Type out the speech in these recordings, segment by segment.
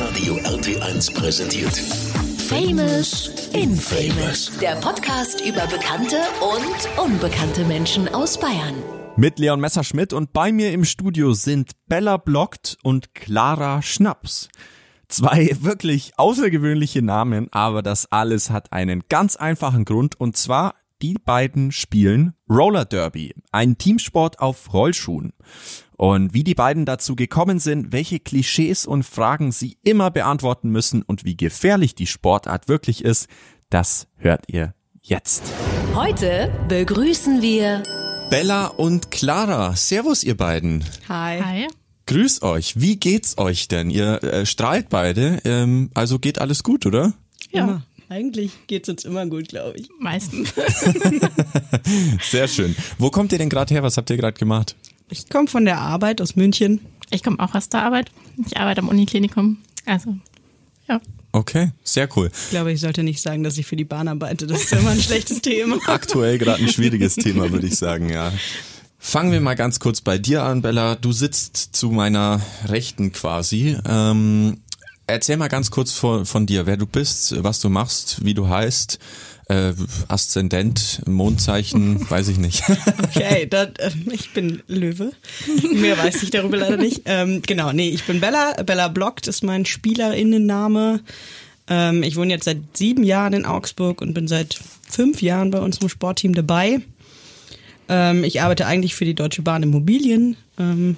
Hitradio RT1 präsentiert. Famous Infamous. Der Podcast über bekannte und unbekannte Menschen aus Bayern. Mit Leon Messerschmidt und bei mir im Studio sind Bella Blockt und Clara Schnaps. Zwei wirklich außergewöhnliche Namen, aber das alles hat einen ganz einfachen Grund und zwar die beiden spielen Roller Derby, ein Teamsport auf Rollschuhen. Und wie die beiden dazu gekommen sind, welche Klischees und Fragen sie immer beantworten müssen und wie gefährlich die Sportart wirklich ist, das hört ihr jetzt. Heute begrüßen wir Bella und Clara. Servus, ihr beiden. Hi. Hi. Grüß euch. Wie geht's euch denn? Ihr äh, strahlt beide, ähm, also geht alles gut, oder? Ja, Immer. Eigentlich geht's uns immer gut, glaube ich. meistens. Sehr schön. Wo kommt ihr denn gerade her? Was habt ihr gerade gemacht? Ich komme von der Arbeit aus München. Ich komme auch aus der Arbeit. Ich arbeite am Uniklinikum. Also, ja. Okay, sehr cool. Ich glaube, ich sollte nicht sagen, dass ich für die Bahn arbeite. Das ist immer ein schlechtes Thema. Aktuell gerade ein schwieriges Thema, würde ich sagen, ja. Fangen wir mal ganz kurz bei dir an, Bella. Du sitzt zu meiner Rechten quasi. Ähm, erzähl mal ganz kurz von, von dir, wer du bist, was du machst, wie du heißt. Äh, Aszendent, Mondzeichen, weiß ich nicht. Okay, dann, äh, ich bin Löwe. Mehr weiß ich darüber leider nicht. Ähm, genau, nee, ich bin Bella. Bella Blockt ist mein Spielerinnenname. Ähm, ich wohne jetzt seit sieben Jahren in Augsburg und bin seit fünf Jahren bei unserem Sportteam dabei. Ähm, ich arbeite eigentlich für die Deutsche Bahn Immobilien. Ähm,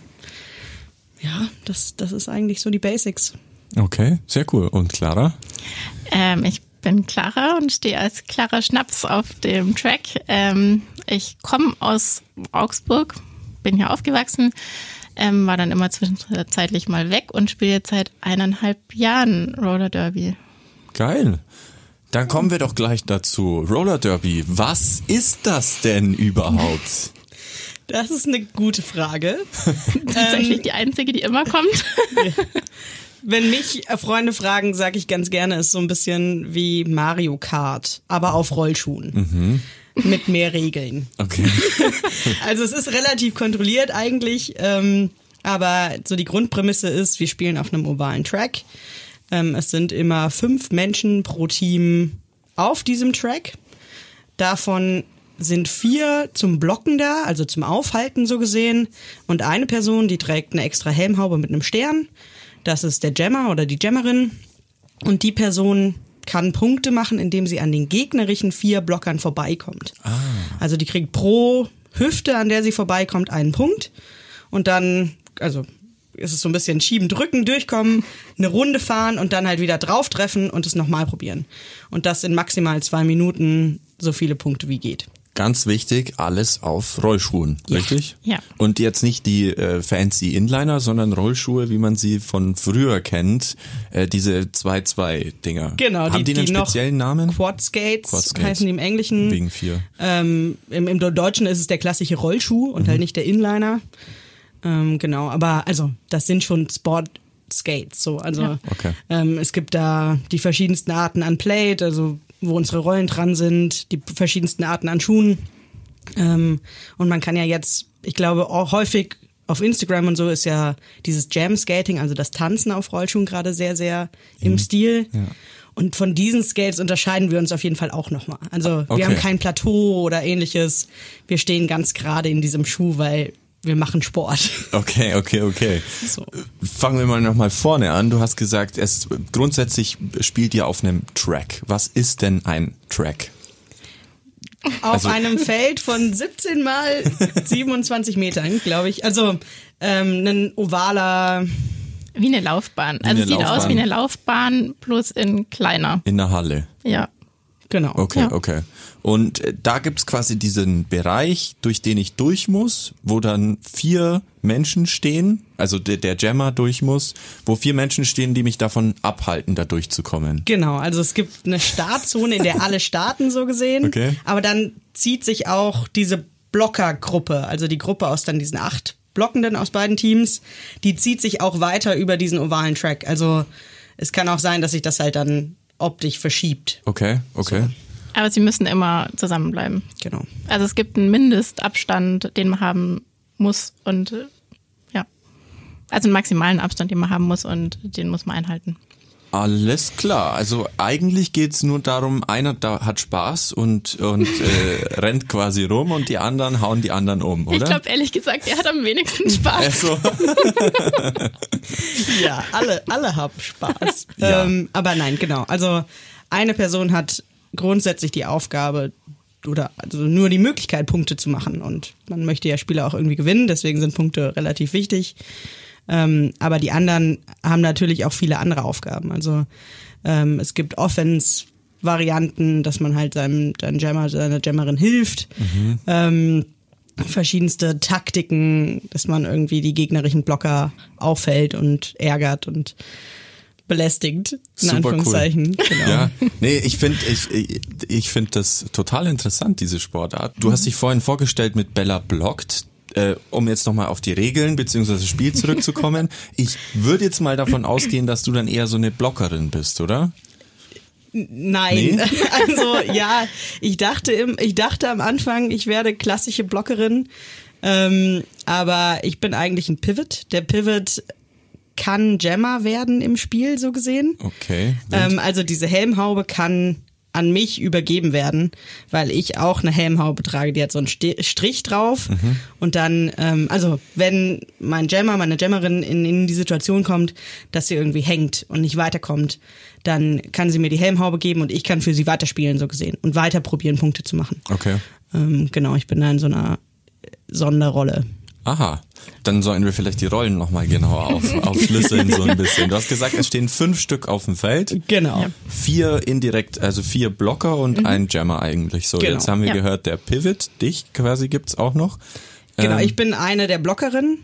ja, das, das ist eigentlich so die Basics. Okay, sehr cool. Und Clara? Ähm, ich bin Clara und stehe als Clara Schnaps auf dem Track. Ähm, ich komme aus Augsburg, bin hier aufgewachsen, ähm, war dann immer zwischenzeitlich mal weg und spiele jetzt seit eineinhalb Jahren Roller Derby. Geil. Dann kommen wir doch gleich dazu. Roller Derby, was ist das denn überhaupt? Das ist eine gute Frage. Tatsächlich die einzige, die immer kommt. Wenn mich äh, Freunde fragen, sage ich ganz gerne, ist so ein bisschen wie Mario Kart, aber auf Rollschuhen. Mit mehr Regeln. Okay. Also es ist relativ kontrolliert eigentlich, ähm, aber so die Grundprämisse ist, wir spielen auf einem ovalen Track. Ähm, es sind immer fünf Menschen pro Team auf diesem Track. Davon sind vier zum Blocken da, also zum Aufhalten so gesehen. Und eine Person, die trägt eine extra Helmhaube mit einem Stern. Das ist der Jammer oder die Jammerin. Und die Person kann Punkte machen, indem sie an den gegnerischen vier Blockern vorbeikommt. Also die kriegt pro Hüfte, an der sie vorbeikommt, einen Punkt. Und dann, also ist es so ein bisschen schieben, drücken, durchkommen, eine Runde fahren und dann halt wieder drauf treffen und es nochmal probieren. Und das in maximal zwei Minuten so viele Punkte wie geht. Ganz wichtig, alles auf Rollschuhen, richtig? Ja. Und jetzt nicht die äh, fancy Inliner, sondern Rollschuhe, wie man sie von früher kennt, äh, diese 2-2-Dinger. Genau, Haben die, die, einen die speziellen Namen? Quad Skates, Quad Skates. heißen die im Englischen. Wegen vier. Ähm, im, Im Deutschen ist es der klassische Rollschuh und Mhm. halt nicht der Inliner. Ähm, genau, aber also das sind schon Sport Skates. So, also Ja. Okay. ähm, es gibt da die verschiedensten Arten an Plate, also wo unsere Rollen dran sind, die verschiedensten Arten an Schuhen. Ähm, und man kann ja jetzt, ich glaube, auch häufig auf Instagram und so ist ja dieses Jam Skating, also das Tanzen auf Rollschuhen gerade sehr, sehr im Stil. Und von diesen Skates unterscheiden wir uns auf jeden Fall auch nochmal. Also Okay. wir haben kein Plateau oder ähnliches. Wir stehen ganz gerade in diesem Schuh, weil wir machen Sport. Okay, okay, okay. So. Fangen wir mal nochmal vorne an. Du hast gesagt, es grundsätzlich spielt ihr auf einem Track. Was ist denn ein Track? Auf Also- einem Feld von 17 mal 27 Metern, glaube ich. Also ähm, ein ovaler, Wie eine Laufbahn. Also eine sieht aus Laufbahn. wie eine Laufbahn, bloß in kleiner. In der Halle. Ja. genau. Okay, Ja. okay. Und äh, da gibt's quasi diesen Bereich, durch den ich durch muss, wo dann vier Menschen stehen, also der, der Jammer durch muss, wo vier Menschen stehen, die mich davon abhalten, da durchzukommen. Genau, also es gibt eine Startzone, in der alle starten, so gesehen. Okay. Aber dann zieht sich auch diese Blockergruppe, also die Gruppe aus dann diesen acht Blockenden aus beiden Teams, die zieht sich auch weiter über diesen ovalen Track. Also es kann auch sein, dass sich das halt dann optisch verschiebt. Okay, okay. Aber sie müssen immer zusammenbleiben. Genau. Also es gibt einen Mindestabstand, den man haben muss und äh, ja. Also einen maximalen Abstand, den man haben muss und den muss man einhalten. Alles klar. Also eigentlich geht's nur darum, einer da hat Spaß und, und äh, rennt quasi rum und die anderen hauen die anderen um, oder? Ich glaube ehrlich gesagt, er hat am wenigsten Spaß. also, Ja, alle, alle haben Spaß. Ja. Ähm, aber nein, genau. Also eine Person hat grundsätzlich die Aufgabe oder also nur die Möglichkeit, Punkte zu machen. Und man möchte ja Spiele auch irgendwie gewinnen, deswegen sind Punkte relativ wichtig. Ähm, aber die anderen haben natürlich auch viele andere Aufgaben. Also ähm, es gibt Offense-Varianten, dass man halt seinem, seinem Jammer, seiner Jammerin hilft. Ähm, verschiedenste Taktiken, dass man irgendwie die gegnerischen Blocker auffällt und ärgert und belästigt, in Super cool. Anführungszeichen. Genau. ja. Nee, ich finde ich, ich, ich find das total interessant, diese Sportart. Du hast dich vorhin vorgestellt mit Bella Blockt. Äh, um jetzt nochmal auf die Regeln bzw. Spiel zurückzukommen. Ich würde jetzt mal davon ausgehen, dass du dann eher so eine Blockerin bist, oder? Nein, Nee? also ja, ich dachte, im, ich dachte am Anfang, ich werde klassische Blockerin, ähm, aber ich bin eigentlich ein Pivot. Der Pivot kann Jammer werden im Spiel, so gesehen. Okay. Ähm, also diese Helmhaube kann an mich übergeben werden, weil ich auch eine Helmhaube trage, die hat so einen Strich drauf. Und dann, ähm, also wenn mein Jammer, meine Jammerin in, in die Situation kommt, dass sie irgendwie hängt und nicht weiterkommt, dann kann sie mir die Helmhaube geben und ich kann für sie weiterspielen, so gesehen, und weiter probieren, Punkte zu machen. okay. Ähm, genau, ich bin da in so einer Sonderrolle. Aha. Dann sollen wir vielleicht die Rollen nochmal genauer auf, aufschlüsseln so ein bisschen. Du hast gesagt, es stehen fünf Stück auf dem Feld. Genau. Vier indirekt, also vier Blocker und ein Jammer eigentlich. So, Genau. jetzt haben wir Ja. gehört, der Pivot, dich quasi gibt's auch noch. Genau, Ähm, ich bin eine der Blockerinnen.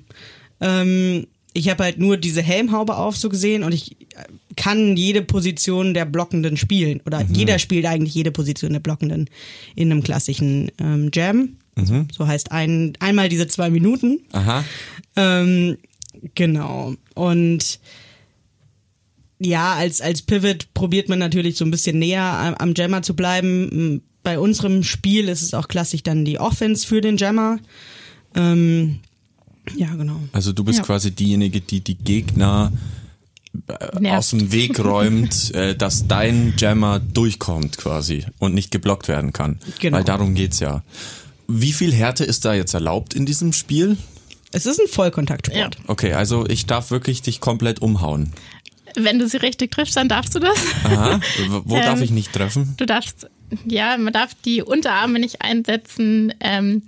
Ähm, ich habe halt nur diese Helmhaube auf, so gesehen, und ich äh, kann jede Position der Blockenden spielen. Oder Mhm. jeder spielt eigentlich jede Position der Blockenden in einem klassischen ähm, Jam. Mhm. So heißt ein, einmal diese zwei Minuten. Aha. Ähm, genau. Und ja, als, als Pivot probiert man natürlich so ein bisschen näher am, am Jammer zu bleiben. Bei unserem Spiel ist es auch klassisch dann die Offense für den Jammer. Ähm, ja, genau. Also du bist Ja. quasi diejenige, die die Gegner äh, Nervt. aus dem Weg räumt, äh, dass dein Jammer durchkommt quasi und nicht geblockt werden kann. Genau. Weil darum geht's ja. Wie viel Härte ist da jetzt erlaubt in diesem Spiel? Es ist ein Vollkontaktsport. Okay, also ich darf wirklich dich komplett umhauen. Wenn du sie richtig triffst, dann darfst du das. Aha. Wo Ähm, darf ich nicht treffen? Du darfst, ja, man darf die Unterarme nicht einsetzen, ähm,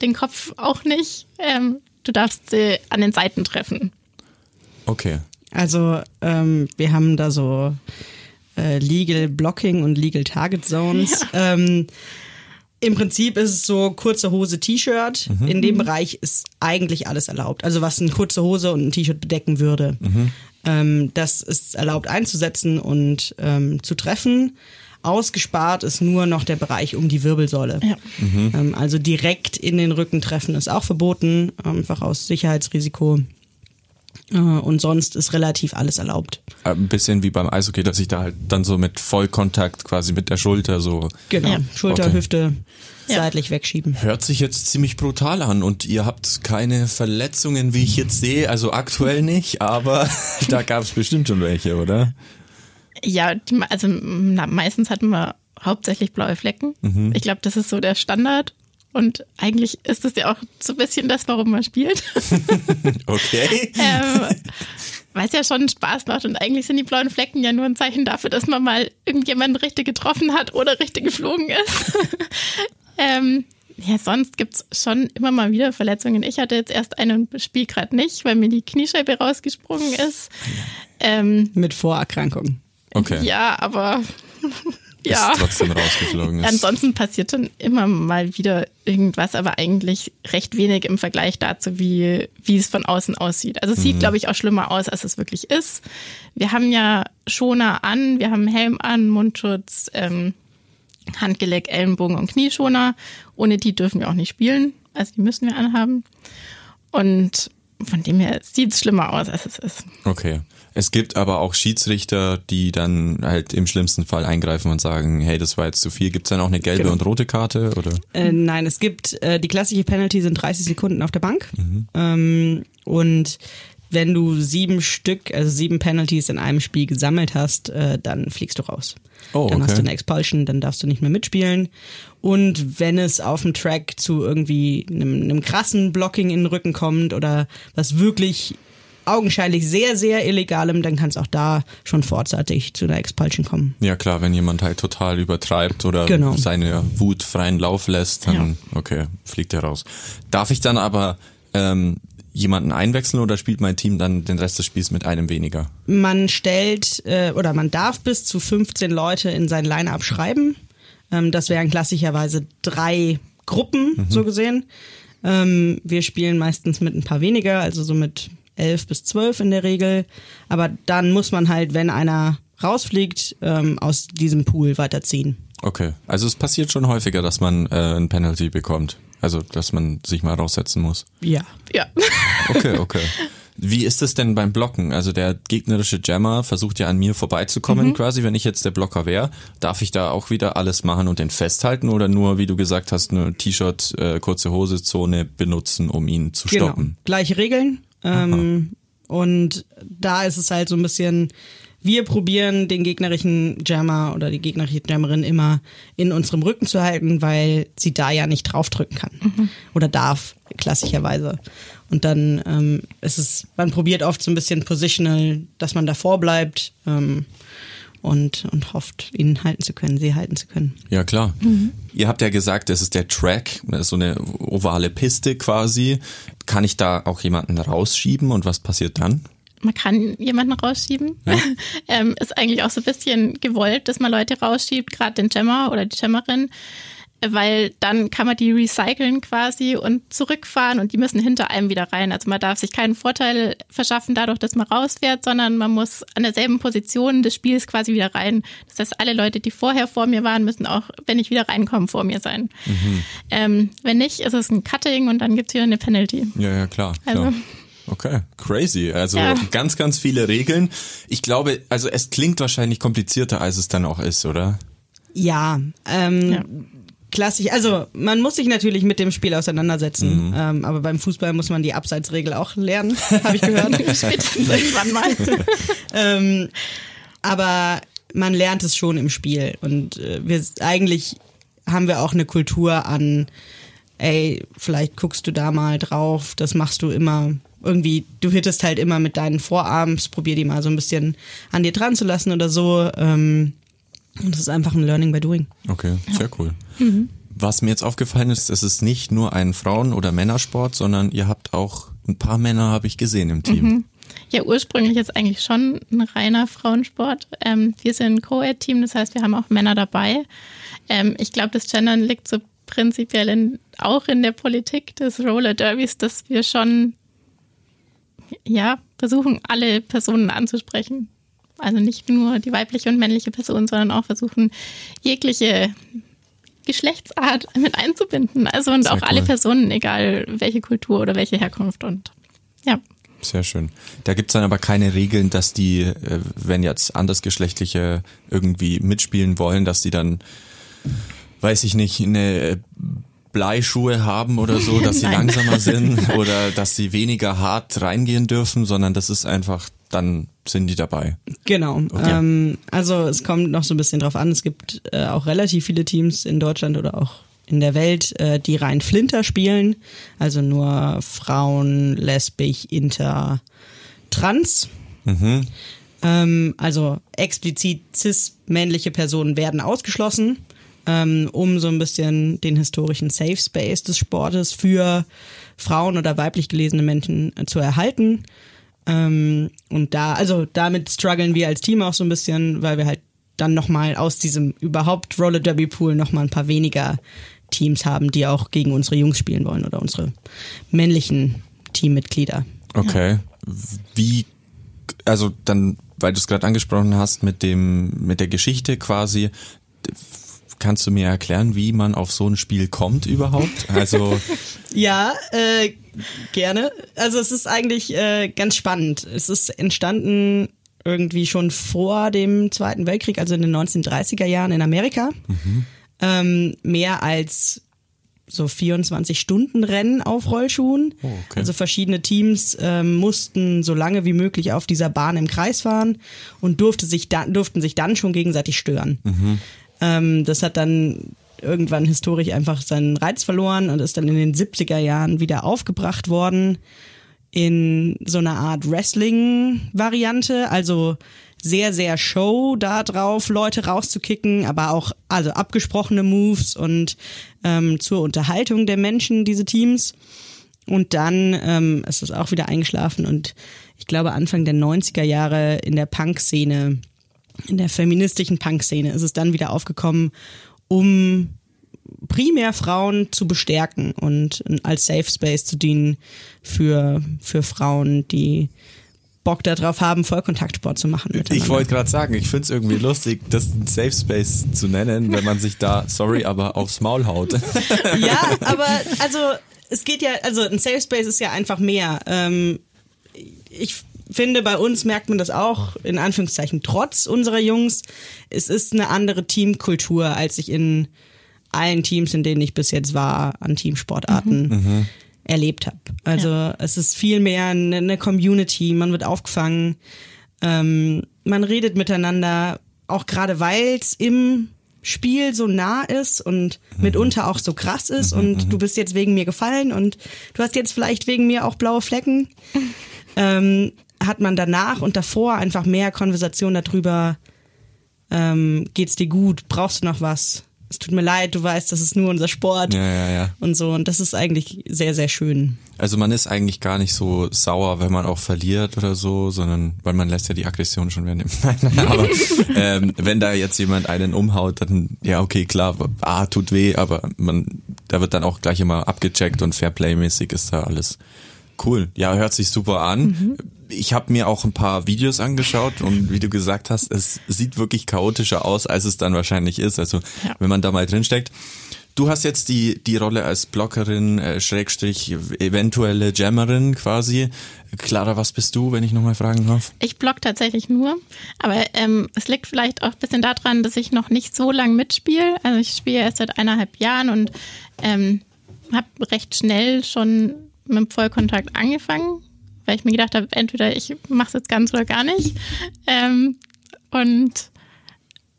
den Kopf auch nicht. Ähm, du darfst sie an den Seiten treffen. Okay. Also ähm, wir haben da so äh, Legal Blocking und Legal Target Zones. Ähm, Im Prinzip ist es so kurze Hose, T-Shirt. In dem Bereich ist eigentlich alles erlaubt. Also was eine kurze Hose und ein T-Shirt bedecken würde. Ähm, das ist erlaubt einzusetzen und ähm, zu treffen. Ausgespart ist nur noch der Bereich um die Wirbelsäule. Ja. Ähm, also direkt in den Rücken treffen ist auch verboten, einfach aus Sicherheitsrisiko. Äh, und sonst ist relativ alles erlaubt. Äh, Ein bisschen wie beim Eishockey, dass ich da halt dann so mit Vollkontakt quasi mit der Schulter so. Genau. Ja. Schulter, Okay. Hüfte Ja. seitlich wegschieben. Hört sich jetzt ziemlich brutal an und ihr habt keine Verletzungen, wie ich jetzt sehe. Also aktuell nicht, aber da gab es bestimmt schon welche, oder? Ja, die, also na, meistens hatten wir hauptsächlich blaue Flecken. Ich glaube, das ist so der Standard. Und eigentlich ist es ja auch so ein bisschen das, warum man spielt. Okay. ähm, weil es ja schon Spaß macht. Und eigentlich sind die blauen Flecken ja nur ein Zeichen dafür, dass man mal irgendjemanden richtig getroffen hat oder richtig geflogen ist. ähm, ja, sonst gibt's schon immer mal wieder Verletzungen. Ich hatte jetzt erst eine und spiele gerade nicht, weil mir die Kniescheibe rausgesprungen ist. Ähm, Mit Vorerkrankungen. Okay. ja, aber ja. Ist trotzdem rausgeflogen ist. Ansonsten passiert dann immer mal wieder irgendwas, aber eigentlich recht wenig im Vergleich dazu, wie, wie es von außen aussieht. Also es Mhm. sieht, glaube ich, auch schlimmer aus, als es wirklich ist. Wir haben ja Schoner an, wir haben Helm an, Mundschutz, ähm, Handgelenk, Ellenbogen und Knieschoner. Ohne die dürfen wir auch nicht spielen. Also die müssen wir anhaben. Und von dem her sieht es schlimmer aus, als es ist. Okay. Es gibt aber auch Schiedsrichter, die dann halt im schlimmsten Fall eingreifen und sagen, hey, das war jetzt zu viel. Gibt es dann auch eine gelbe Genau. und rote Karte? Oder? Äh, nein, es gibt, äh, die klassische Penalty sind 30 Sekunden auf der Bank. Ähm, und wenn du sieben Stück, also sieben Penalties in einem Spiel gesammelt hast, äh, dann fliegst du raus. Oh, Dann hast okay. du eine Expulsion, dann darfst du nicht mehr mitspielen. Und wenn es auf dem Track zu irgendwie einem, einem krassen Blocking in den Rücken kommt oder was wirklich augenscheinlich sehr, sehr illegalem, dann kann es auch da schon vorzeitig zu einer Expulsion kommen. Ja klar, wenn jemand halt total übertreibt oder Genau. seine Wut freien Lauf lässt, dann okay, fliegt er raus. Darf ich dann aber ähm, jemanden einwechseln oder spielt mein Team dann den Rest des Spiels mit einem weniger? Man stellt äh, oder man darf bis zu 15 Leute in sein Line-Up schreiben. Ähm, das wären klassischerweise drei Gruppen, so gesehen. Ähm, wir spielen meistens mit ein paar weniger, also so mit elf bis zwölf in der Regel. Aber dann muss man halt, wenn einer rausfliegt, ähm, aus diesem Pool weiterziehen. Okay, also es passiert schon häufiger, dass man äh, ein Penalty bekommt. Also, dass man sich mal raussetzen muss. Ja. Ja. Okay, okay. Wie ist es denn beim Blocken? Also der gegnerische Jammer versucht ja an mir vorbeizukommen, quasi, wenn ich jetzt der Blocker wäre. Darf ich da auch wieder alles machen und den festhalten oder nur, wie du gesagt hast, eine T-Shirt, äh, kurze Hose, Zone benutzen, um ihn zu Genau. stoppen? Gleiche Regeln. Ähm, und da ist es halt so ein bisschen, wir probieren den gegnerischen Jammer oder die gegnerische Jammerin immer in unserem Rücken zu halten, weil sie da ja nicht draufdrücken kann. Oder darf, klassischerweise. Und dann ähm, ist es, man probiert oft so ein bisschen positional, dass man davor bleibt ähm, und, und hofft, ihn halten zu können, sie halten zu können. Ja, klar. Ihr habt ja gesagt, es ist der Track, das ist so eine ovale Piste quasi. Kann ich da auch jemanden rausschieben und was passiert dann? Man kann jemanden rausschieben. ähm, ist eigentlich auch so ein bisschen gewollt, dass man Leute rausschiebt, gerade den Jammer oder die Jammerin, weil dann kann man die recyceln quasi und zurückfahren und die müssen hinter einem wieder rein. Also man darf sich keinen Vorteil verschaffen dadurch, dass man rausfährt, sondern man muss an derselben Position des Spiels quasi wieder rein. Das heißt, alle Leute, die vorher vor mir waren, müssen auch, wenn ich wieder reinkomme, vor mir sein. Ähm, wenn nicht, ist es ein Cutting und dann gibt's wieder eine Penalty. Ja, ja, klar. Also- klar. Okay, crazy. Also Ja. ganz, ganz viele Regeln. Ich glaube, also es klingt wahrscheinlich komplizierter, als es dann auch ist, oder? Ja, ähm, Ja. Klassisch. Also man muss sich natürlich mit dem Spiel auseinandersetzen, ähm, aber beim Fußball muss man die Abseitsregel auch lernen, habe ich gehört. Spätestens irgendwann mal. ähm, aber man lernt es schon im Spiel und äh, wir eigentlich haben wir auch eine Kultur an, ey, vielleicht guckst du da mal drauf, das machst du immer. Irgendwie, du hittest halt immer mit deinen Vorarms, probier die mal so ein bisschen an dir dran zu lassen oder so. Ähm, und das ist einfach ein Learning by doing. Okay, sehr cool. Was mir jetzt aufgefallen ist, es ist nicht nur ein Frauen- oder Männersport, sondern ihr habt auch ein paar Männer, habe ich gesehen im Team. Ja, ursprünglich ist eigentlich schon ein reiner Frauensport. Ähm, wir sind ein Co-Ed-Team, das heißt, wir haben auch Männer dabei. Ähm, ich glaube, das Gendern liegt so prinzipiell in, auch in der Politik des Roller Derbys, dass wir schon ja, versuchen, alle Personen anzusprechen. Also nicht nur die weibliche und männliche Person, sondern auch versuchen, jegliche Geschlechtsart mit einzubinden. Also und Sehr auch alle cool. Personen, egal welche Kultur oder welche Herkunft. Und ja. Sehr schön. Da gibt's dann aber keine Regeln, dass die, äh, wenn jetzt andersgeschlechtliche irgendwie mitspielen wollen, dass die dann, weiß ich nicht, eine äh, Bleischuhe haben oder so, dass sie langsamer sind oder dass sie weniger hart reingehen dürfen, sondern das ist einfach, dann sind die dabei. Genau. Ähm, also es kommt noch so ein bisschen drauf an. Es gibt äh, auch relativ viele Teams in Deutschland oder auch in der Welt, äh, die rein Flinter spielen. Also nur Frauen, lesbisch, inter, trans. Ähm, also explizit cis-männliche Personen werden ausgeschlossen, ähm, um so ein bisschen den historischen Safe Space des Sportes für Frauen oder weiblich gelesene Menschen äh, zu erhalten. Ähm, und da, also damit strugglen wir als Team auch so ein bisschen, weil wir halt dann nochmal aus diesem überhaupt Roller Derby Pool nochmal ein paar weniger Teams haben, die auch gegen unsere Jungs spielen wollen oder unsere männlichen Teammitglieder. Okay. Wie, also dann, weil du es gerade angesprochen hast mit dem, mit der Geschichte quasi, kannst du mir erklären, wie man auf so ein Spiel kommt überhaupt? Also, Ja, äh, gerne. Also es ist eigentlich äh, ganz spannend. Es ist entstanden irgendwie schon vor dem Zweiten Weltkrieg, also in den 1930er Jahren in Amerika. Ähm, mehr als so 24-Stunden-Rennen auf Rollschuhen. Oh, okay. Also verschiedene Teams ähm, mussten so lange wie möglich auf dieser Bahn im Kreis fahren und durfte sich da, durften sich dann schon gegenseitig stören. Ähm, das hat dann irgendwann historisch einfach seinen Reiz verloren und ist dann in den 70er Jahren wieder aufgebracht worden in so einer Art Wrestling-Variante, also sehr, sehr Show da drauf, Leute rauszukicken, aber auch also abgesprochene Moves und ähm, zur Unterhaltung der Menschen, diese Teams. Und dann ähm, ist es auch wieder eingeschlafen und ich glaube Anfang der 90er Jahre in der Punk-Szene, in der feministischen Punk-Szene ist es dann wieder aufgekommen, um primär Frauen zu bestärken und als Safe Space zu dienen für, für Frauen, die Bock darauf haben, Vollkontaktsport zu machen. Ich wollte gerade sagen, ich finde es irgendwie lustig, das ein Safe Space zu nennen, wenn man sich da, sorry, aber aufs Maul haut. Ja, aber also es geht ja, also ein Safe Space ist ja einfach mehr. Ähm, ich finde, bei uns merkt man das auch, in Anführungszeichen, trotz unserer Jungs. Es ist eine andere Teamkultur, als ich in allen Teams, in denen ich bis jetzt war, an Teamsportarten erlebt habe. Also es ist viel mehr eine, eine Community, man wird aufgefangen, ähm, man redet miteinander, auch gerade weil es im Spiel so nah ist und mitunter auch so krass ist und du bist jetzt wegen mir gefallen und du hast jetzt vielleicht wegen mir auch blaue Flecken, ähm, hat man danach und davor einfach mehr Konversation darüber, ähm, geht's dir gut, brauchst du noch was? Es tut mir leid, du weißt, das ist nur unser Sport Ja, ja, ja. und so und das ist eigentlich sehr, sehr schön. Also man ist eigentlich gar nicht so sauer, wenn man auch verliert oder so, sondern weil man lässt ja die Aggression schon werden. Nein, nein, aber ähm, wenn da jetzt jemand einen umhaut, dann ja okay, klar, ah, tut weh, aber man, da wird dann auch gleich immer abgecheckt und Fairplay-mäßig ist da alles cool. Ja, hört sich super an. Ich habe mir auch ein paar Videos angeschaut und wie du gesagt hast, es sieht wirklich chaotischer aus, als es dann wahrscheinlich ist. Also Ja. wenn man da mal drinsteckt. Du hast jetzt die, die Rolle als Blockerin, äh, Schrägstrich, eventuelle Jammerin quasi. Clara, was bist du, wenn ich nochmal fragen darf? Ich block tatsächlich nur, aber ähm, es liegt vielleicht auch ein bisschen daran, dass ich noch nicht so lange mitspiele. Also ich spiele erst seit eineinhalb Jahren und ähm, habe recht schnell schon mit dem Vollkontakt angefangen, weil ich mir gedacht habe, entweder ich mache es jetzt ganz oder gar nicht. Ähm, und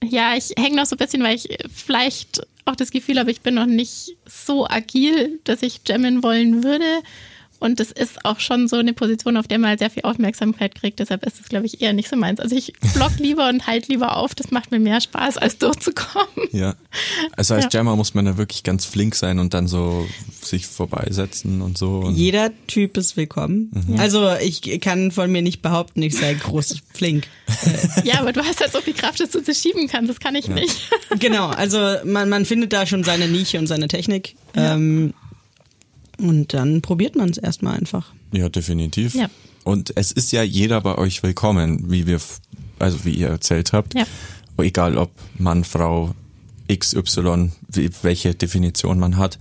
ja, ich hänge noch so ein bisschen, weil ich vielleicht auch das Gefühl habe, ich bin noch nicht so agil, dass ich jammen wollen würde. Und das ist auch schon so eine Position, auf der man halt sehr viel Aufmerksamkeit kriegt. Deshalb ist es, glaube ich, eher nicht so meins. Also ich block lieber und halt lieber auf. Das macht mir mehr Spaß, als durchzukommen. Ja. Also als Ja. Jammer muss man da wirklich ganz flink sein und dann so sich vorbeisetzen und so. Und Jeder Typ ist willkommen. Also ich kann von mir nicht behaupten, ich sei groß flink. Ja, aber du hast halt so viel Kraft, dass du das schieben kannst. Das kann ich nicht. Genau, also man, man findet da schon seine Nische und seine Technik. Ähm, und dann probiert man es erstmal einfach. Ja, definitiv. Ja. Und es ist ja jeder bei euch willkommen, wie wir, also wie ihr erzählt habt. Ja. Egal ob Mann, Frau, XY, welche Definition man hat.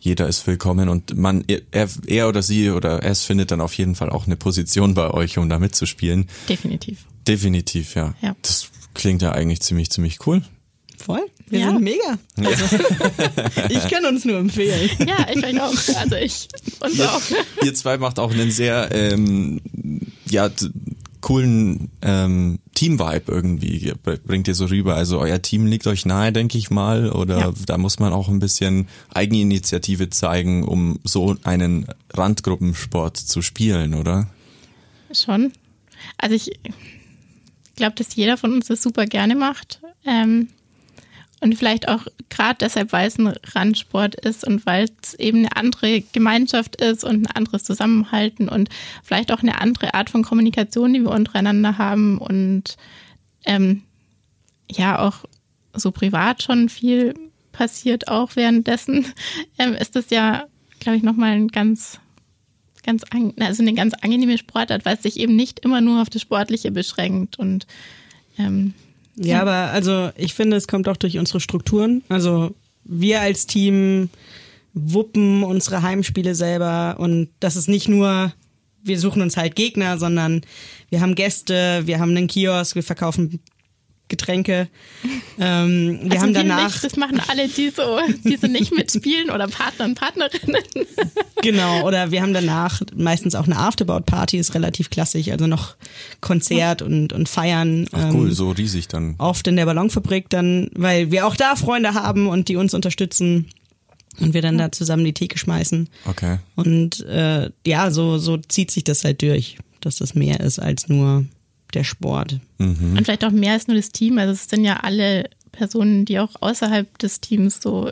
Jeder ist willkommen und man, er, er oder sie oder es findet dann auf jeden Fall auch eine Position bei euch, um da mitzuspielen. Definitiv. Definitiv, ja. Ja. Das klingt ja eigentlich ziemlich, ziemlich cool. Voll. Wir Ja. sind mega. Also, ich kann uns nur empfehlen. Ja, ich auch. Also ich uns auch. Ihr zwei macht auch einen sehr ähm, ja coolen ähm, Team-Vibe irgendwie Ihr br- bringt ihr so rüber. Also euer Team liegt euch nahe, denke ich mal, oder Ja. da muss man auch ein bisschen Eigeninitiative zeigen, um so einen Randgruppensport zu spielen, oder? Schon. Also ich glaube, dass jeder von uns das super gerne macht. Ähm, und vielleicht auch gerade deshalb, weil es ein Randsport ist und weil es eben eine andere Gemeinschaft ist und ein anderes Zusammenhalten und vielleicht auch eine andere Art von Kommunikation, die wir untereinander haben und ähm, ja auch so privat schon viel passiert auch währenddessen, ähm, ist das ja, glaube ich, nochmal ein ganz ganz an, also eine ganz angenehme Sportart, weil es sich eben nicht immer nur auf das Sportliche beschränkt und ähm, Ja, aber also ich finde, es kommt auch durch unsere Strukturen. Also wir als Team wuppen unsere Heimspiele selber und das ist nicht nur, wir suchen uns halt Gegner, sondern wir haben Gäste, wir haben einen Kiosk, wir verkaufen Getränke. Ähm, wir also haben danach. Nicht, das machen alle, die so, die so nicht mitspielen oder Partner und Partnerinnen. Genau, oder wir haben danach meistens auch eine Afterbout-Party, ist relativ klassisch, also noch Konzert und, und Feiern. Ach cool, ähm, so riesig dann. Oft in der Ballonfabrik dann, weil wir auch da Freunde haben und die uns unterstützen und wir dann da zusammen die Theke schmeißen. Okay. Und äh, ja, so, so zieht sich das halt durch, dass das mehr ist als nur der Sport. Und vielleicht auch mehr als nur das Team. Also es sind ja alle Personen, die auch außerhalb des Teams so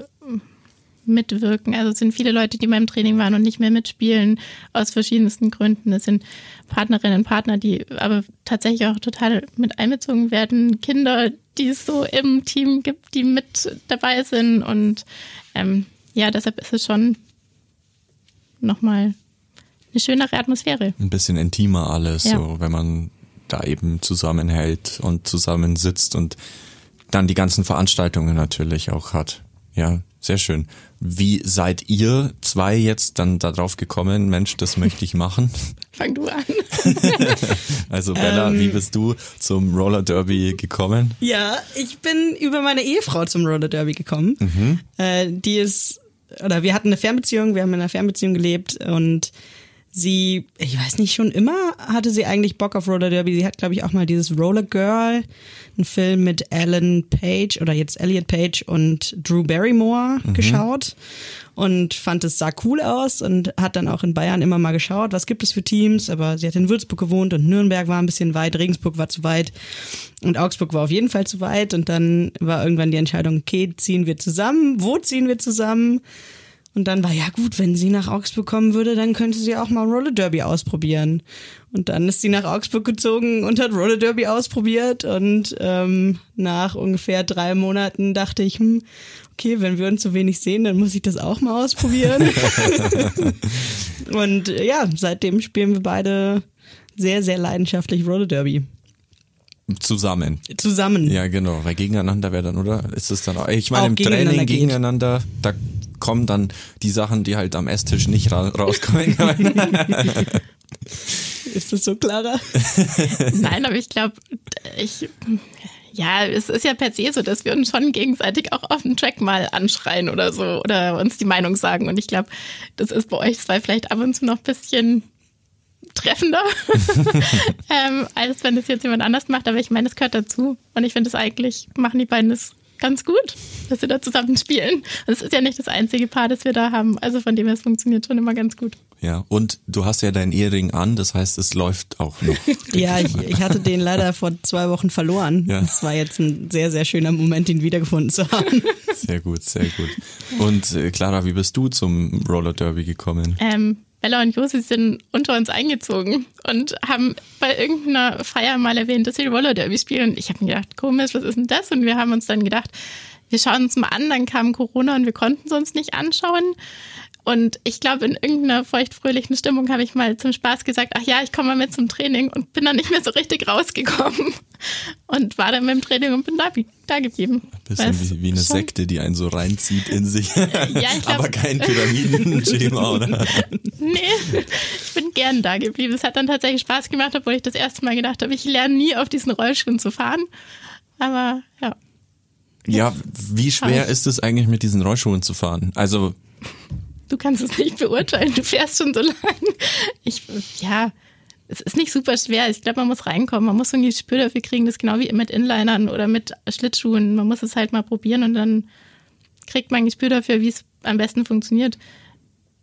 mitwirken. Also es sind viele Leute, die beim Training waren und nicht mehr mitspielen, aus verschiedensten Gründen. Es sind Partnerinnen und Partner, die aber tatsächlich auch total mit einbezogen werden. Kinder, die es so im Team gibt, die mit dabei sind. Und ähm, ja, deshalb ist es schon nochmal eine schönere Atmosphäre. Ein bisschen intimer alles, Ja. so, wenn man da eben zusammenhält und zusammensitzt und dann die ganzen Veranstaltungen natürlich auch hat. Ja, sehr schön. Wie seid ihr zwei jetzt dann darauf gekommen, Mensch, das möchte ich machen? Fang du an. Also Bella, Ähm. wie bist du zum Roller Derby gekommen? Ja, ich bin über meine Ehefrau zum Roller Derby gekommen. Äh, die ist, oder wir hatten eine Fernbeziehung, wir haben in einer Fernbeziehung gelebt und sie, ich weiß nicht, schon immer hatte sie eigentlich Bock auf Roller Derby. Sie hat, glaube ich, auch mal dieses Roller Girl, einen Film mit Alan Page oder jetzt Elliot Page und Drew Barrymore geschaut und fand es sah cool aus und hat dann auch in Bayern immer mal geschaut, was gibt es für Teams, aber sie hat in Würzburg gewohnt und Nürnberg war ein bisschen weit, Regensburg war zu weit und Augsburg war auf jeden Fall zu weit und dann war irgendwann die Entscheidung, okay, ziehen wir zusammen, wo ziehen wir zusammen? Und dann war ja gut, wenn sie nach Augsburg kommen würde, dann könnte sie auch mal Roller Derby ausprobieren. Und dann ist sie nach Augsburg gezogen und hat Roller Derby ausprobiert. Und ähm, nach ungefähr drei Monaten dachte ich, hm, okay, wenn wir uns so wenig sehen, dann muss ich das auch mal ausprobieren. und ja, seitdem spielen wir beide sehr, sehr leidenschaftlich Roller Derby. Zusammen. Zusammen. Ja, genau, weil gegeneinander wäre dann, oder? Ist es dann auch, ich meine, Auch im gegeneinander Training geht. gegeneinander, da kommen dann die Sachen, die halt am Esstisch nicht ra rauskommen. Ist das so, Clara? Nein, aber ich glaube, ich, ja, es ist ja per se so, dass wir uns schon gegenseitig auch auf dem Track mal anschreien oder so oder uns die Meinung sagen. Und ich glaube, das ist bei euch zwei vielleicht ab und zu noch ein bisschen treffender, ähm, als wenn das jetzt jemand anders macht. Aber ich meine, es gehört dazu. Und ich finde es eigentlich, machen die beiden das ganz gut, dass sie da zusammen spielen. Und es ist ja nicht das einzige Paar, das wir da haben. Also von dem her, es funktioniert schon immer ganz gut. ja, und du hast ja deinen Ehering an, das heißt, es läuft auch noch. Ja, ich, ich hatte den leider vor zwei Wochen verloren. Ja. Es war jetzt ein sehr, sehr schöner Moment, ihn wiedergefunden zu haben. Sehr gut, sehr gut. Und äh, Clara, wie bist du zum Roller Derby gekommen? ähm, Bella und Josi sind unter uns eingezogen und haben bei irgendeiner Feier mal erwähnt, dass sie Roller Derby spielen. Und ich habe mir gedacht, komisch, was ist denn das? Und wir haben uns dann gedacht, wir schauen uns mal an. Dann kam Corona und wir konnten es uns nicht anschauen. Und ich glaube, in irgendeiner feuchtfröhlichen Stimmung habe ich mal zum Spaß gesagt, ach ja, ich komme mal mit zum Training und bin dann nicht mehr so richtig rausgekommen. Und war dann beim Training und bin da, da geblieben. Bisschen wie, wie eine schon- Sekte, die einen so reinzieht in sich. Ja, ich glaub- Aber kein Pyramidenschema, oder? Nee, ich bin gern da geblieben. Es hat dann tatsächlich Spaß gemacht, obwohl ich das erste Mal gedacht habe, ich lerne nie auf diesen Rollschuhen zu fahren. Aber ja, Ja, wie schwer ist es eigentlich mit diesen Rollschuhen zu fahren? Also, du kannst es nicht beurteilen. Du fährst schon so lang. Ich, ja, es ist nicht super schwer. Ich glaube, man muss reinkommen. Man muss so ein Gespür dafür kriegen. Das ist genau wie mit Inlinern oder mit Schlittschuhen. Man muss es halt mal probieren und dann kriegt man ein Gespür dafür, wie es am besten funktioniert.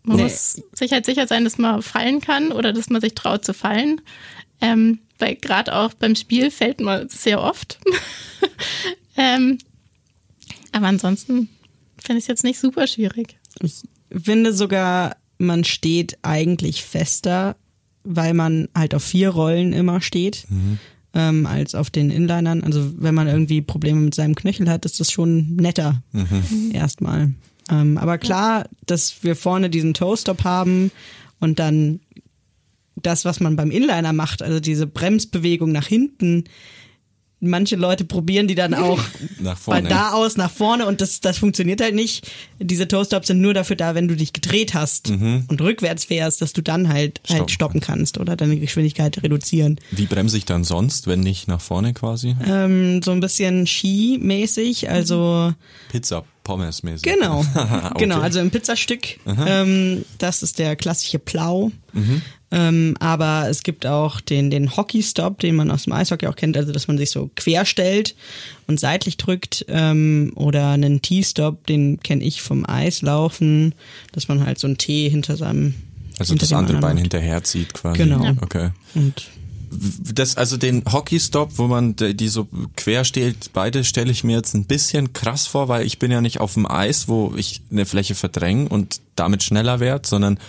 Man Nee. muss sich halt sicher sein, dass man fallen kann oder dass man sich traut zu fallen. Ähm, weil gerade auch beim Spiel fällt man sehr oft. ähm, aber ansonsten finde ich es jetzt nicht super schwierig. Ich finde sogar, man steht eigentlich fester, weil man halt auf vier Rollen immer steht, ähm, als auf den Inlinern. Also wenn man irgendwie Probleme mit seinem Knöchel hat, ist das schon netter erstmal. Ähm, aber klar, dass wir vorne diesen Toe-Stop haben und dann das, was man beim Inliner macht, also diese Bremsbewegung nach hinten, manche Leute probieren die dann auch vorne. da aus nach vorne und das, das funktioniert halt nicht. Diese Toe-Stops sind nur dafür da, wenn du dich gedreht hast und rückwärts fährst, dass du dann halt, Stoppen halt stoppen kannst oder deine Geschwindigkeit reduzieren. Wie bremse ich dann sonst, wenn nicht nach vorne quasi? Ähm, so ein bisschen Ski-mäßig, also Pizza, Pommes mäßig. Genau, Okay. genau. Also im Pizzastück. Ähm, das ist der klassische Plow. Ähm, aber es gibt auch den, den Hockey-Stop, den man aus dem Eishockey auch kennt, also dass man sich so quer stellt und seitlich drückt. Ähm, oder einen T-Stop, den kenne ich vom Eislaufen, dass man halt so ein T hinter seinem Also hinter das andere Bein macht. hinterherzieht quasi. Genau. Ja. Okay. Und Das, also den Hockey-Stop, wo man die so quer steht, beide stelle ich mir jetzt ein bisschen krass vor, weil ich bin ja nicht auf dem Eis, wo ich eine Fläche verdränge und damit schneller werde, sondern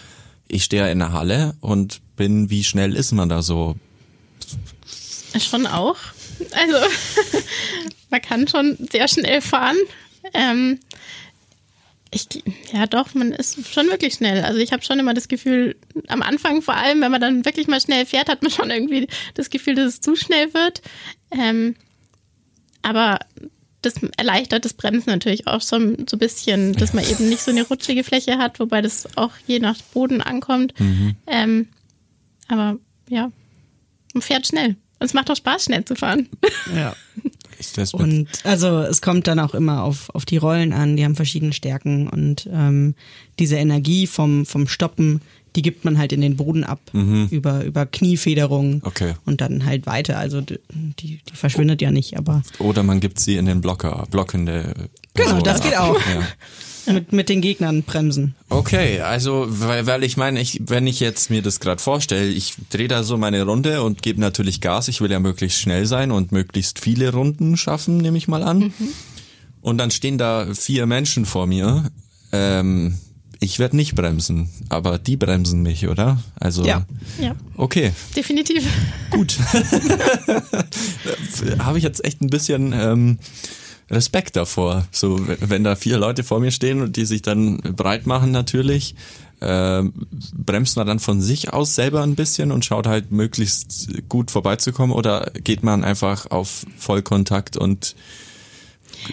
ich stehe ja in der Halle und bin, wie schnell ist man da so? Schon auch. Also, man kann schon sehr schnell fahren. Ähm, ich, ja, doch, man ist schon wirklich schnell. Also ich habe schon immer das Gefühl, am Anfang vor allem, wenn man dann wirklich mal schnell fährt, hat man schon irgendwie das Gefühl, dass es zu schnell wird. Ähm, aber das erleichtert das Bremsen natürlich auch so, so ein bisschen, dass man eben nicht so eine rutschige Fläche hat, wobei das auch je nach Boden ankommt. Ähm, aber ja, man fährt schnell. Und es macht auch Spaß, schnell zu fahren. ja. Ist das Und also es kommt dann auch immer auf, auf die Rollen an, die haben verschiedene Stärken und ähm, diese Energie vom, vom Stoppen, die gibt man halt in den Boden ab über, über Kniefederung Okay. und dann halt weiter. Also die, die verschwindet ja nicht, aber oder man gibt sie in den Blocker, blockende Genau, Person das geht ab. auch. Ja. mit, mit den Gegnern bremsen. Okay, also weil, weil ich meine, ich, wenn ich jetzt mir das gerade vorstelle, ich drehe da so meine Runde und gebe natürlich Gas. Ich will ja möglichst schnell sein und möglichst viele Runden schaffen, nehme ich mal an. Und dann stehen da vier Menschen vor mir. Ähm, ich werde nicht bremsen, aber die bremsen mich, oder? Also Ja. Ja, okay, definitiv. gut. Habe ich jetzt echt ein bisschen ähm, Respekt davor. So, wenn da vier Leute vor mir stehen und die sich dann breit machen natürlich, ähm, bremst man dann von sich aus selber ein bisschen und schaut halt möglichst gut vorbeizukommen oder geht man einfach auf Vollkontakt und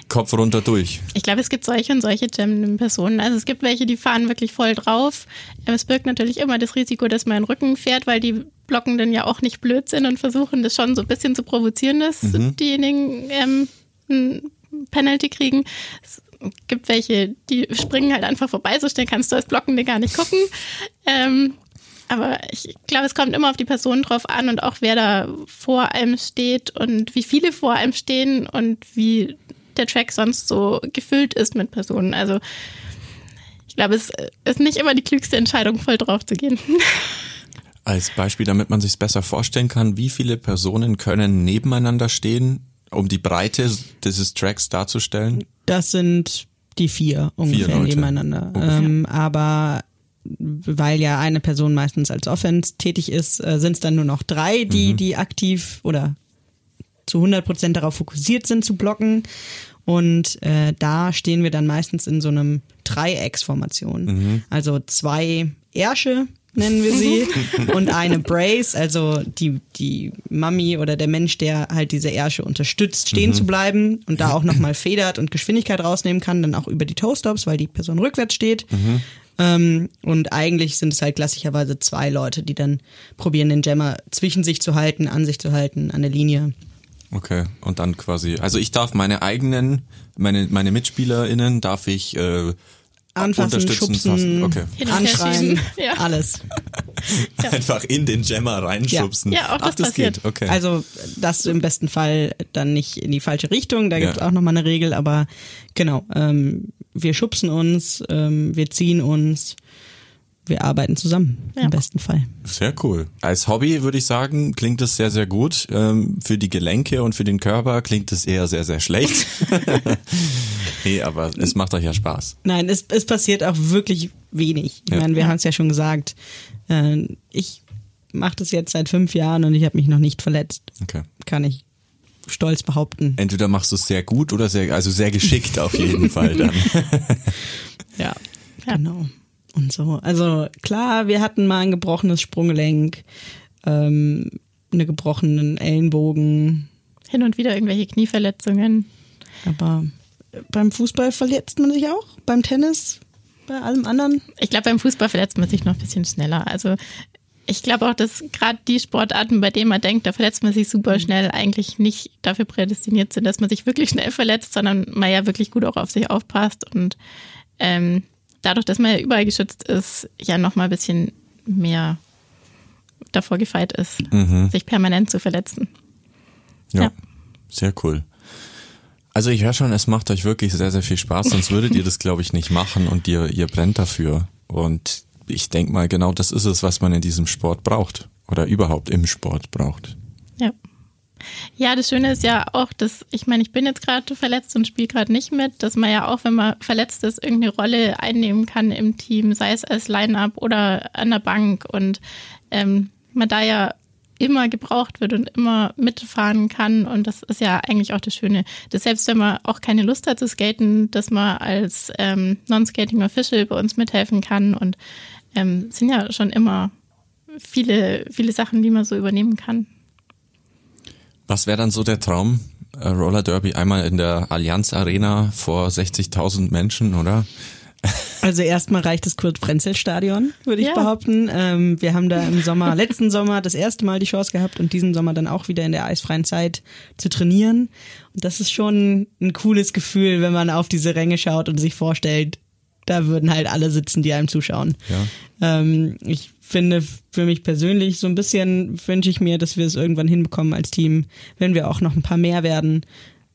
Kopf runter durch? Ich glaube, es gibt solche und solche jammenden Personen. Also es gibt welche, die fahren wirklich voll drauf. Es birgt natürlich immer das Risiko, dass man in den Rücken fährt, weil die Blockenden ja auch nicht blöd sind und versuchen, das schon so ein bisschen zu provozieren, dass diejenigen ähm, ein Penalty kriegen. Es gibt welche, die springen halt einfach vorbei, so schnell kannst du als Blockende gar nicht gucken. Ähm, aber ich glaube, es kommt immer auf die Person drauf an und auch wer da vor einem steht und wie viele vor einem stehen und wie der Track sonst so gefüllt ist mit Personen. Also ich glaube, es ist nicht immer die klügste Entscheidung, voll drauf zu gehen. Als Beispiel, damit man sich besser vorstellen kann, wie viele Personen können nebeneinander stehen, um die Breite dieses Tracks darzustellen? Das sind die vier ungefähr Leute. nebeneinander. Ungefähr. Ähm, aber weil ja eine Person meistens als Offense tätig ist, äh, sind es dann nur noch drei, die, die aktiv oder zu 100 Prozent darauf fokussiert sind zu blocken. Und äh, da stehen wir dann meistens in so einem Dreiecksformation. Also zwei Ärsche nennen wir sie und eine Brace, also die, die Mami oder der Mensch, der halt diese Ärsche unterstützt, stehen zu bleiben und da auch nochmal federt und Geschwindigkeit rausnehmen kann, dann auch über die Toe-Stops, weil die Person rückwärts steht. Ähm, und eigentlich sind es halt klassischerweise zwei Leute, die dann probieren, den Jammer zwischen sich zu halten, an sich zu halten, an der Linie. Okay, und dann quasi, also ich darf meine eigenen, meine, meine MitspielerInnen darf ich äh, Anfassen, unterstützen, schubsen. Okay. Anschreien. Ja. alles. Einfach in den Jammer reinschubsen. Ja. Ja, auch das Ach, das passiert. geht, okay. Also das im besten Fall dann nicht in die falsche Richtung, da Ja. gibt es auch nochmal eine Regel, aber genau, ähm, wir schubsen uns, ähm, wir ziehen uns, wir arbeiten zusammen Ja. im besten Fall. Sehr cool. Als Hobby würde ich sagen, klingt es sehr, sehr gut. Ähm, für die Gelenke und für den Körper klingt es eher sehr, sehr schlecht. nee, aber es macht euch ja Spaß. Nein, es, es passiert auch wirklich wenig. Ich Ja. meine, wir haben es ja schon gesagt. Äh, ich mache das jetzt seit fünf Jahren und ich habe mich noch nicht verletzt. Okay. Kann ich stolz behaupten. Entweder machst du es sehr gut oder sehr, also sehr geschickt auf jeden Fall dann. Ja, genau. Und so. Also klar, wir hatten mal ein gebrochenes Sprunggelenk, ähm, einen gebrochenen Ellenbogen. hin und wieder irgendwelche Knieverletzungen. Aber beim Fußball verletzt man sich auch, beim Tennis, bei allem anderen. Ich glaube, beim Fußball verletzt man sich noch ein bisschen schneller. Also ich glaube auch, dass gerade die Sportarten, bei denen man denkt, da verletzt man sich super schnell, eigentlich nicht dafür prädestiniert sind, dass man sich wirklich schnell verletzt, sondern man ja wirklich gut auch auf sich aufpasst und ähm, dadurch, dass man ja überall geschützt ist, ja noch mal ein bisschen mehr davor gefeit ist, sich permanent zu verletzen. Ja, Ja. sehr cool. Also ich höre schon, es macht euch wirklich sehr, sehr viel Spaß, sonst würdet ihr das, glaube ich, nicht machen und ihr, ihr brennt dafür. Und ich denke mal, genau das ist es, was man in diesem Sport braucht oder überhaupt im Sport braucht. Ja. Ja, das Schöne ist ja auch, dass, ich meine, ich bin jetzt gerade verletzt und spiele gerade nicht mit, dass man ja auch, wenn man verletzt ist, irgendeine Rolle einnehmen kann im Team, sei es als Line-Up oder an der Bank und ähm, man da ja immer gebraucht wird und immer mitfahren kann und das ist ja eigentlich auch das Schöne, dass selbst wenn man auch keine Lust hat zu skaten, dass man als ähm, Non-Skating Official bei uns mithelfen kann und ähm, sind ja schon immer viele, viele Sachen, die man so übernehmen kann. Was wäre dann so der Traum? Äh, Roller Derby einmal in der Allianz Arena vor 60.000 Menschen, oder? Also erstmal reicht das Kurt-Frenzel-Stadion, würde ich Ja. behaupten. Ähm, wir haben da im Sommer, letzten Sommer das erste Mal die Chance gehabt und diesen Sommer dann auch wieder in der eisfreien Zeit zu trainieren. Und das ist schon ein cooles Gefühl, wenn man auf diese Ränge schaut und sich vorstellt, da würden halt alle sitzen, die einem zuschauen. Ja. Ähm, ich finde für mich persönlich so ein bisschen wünsche ich mir, dass wir es irgendwann hinbekommen als Team, wenn wir auch noch ein paar mehr werden,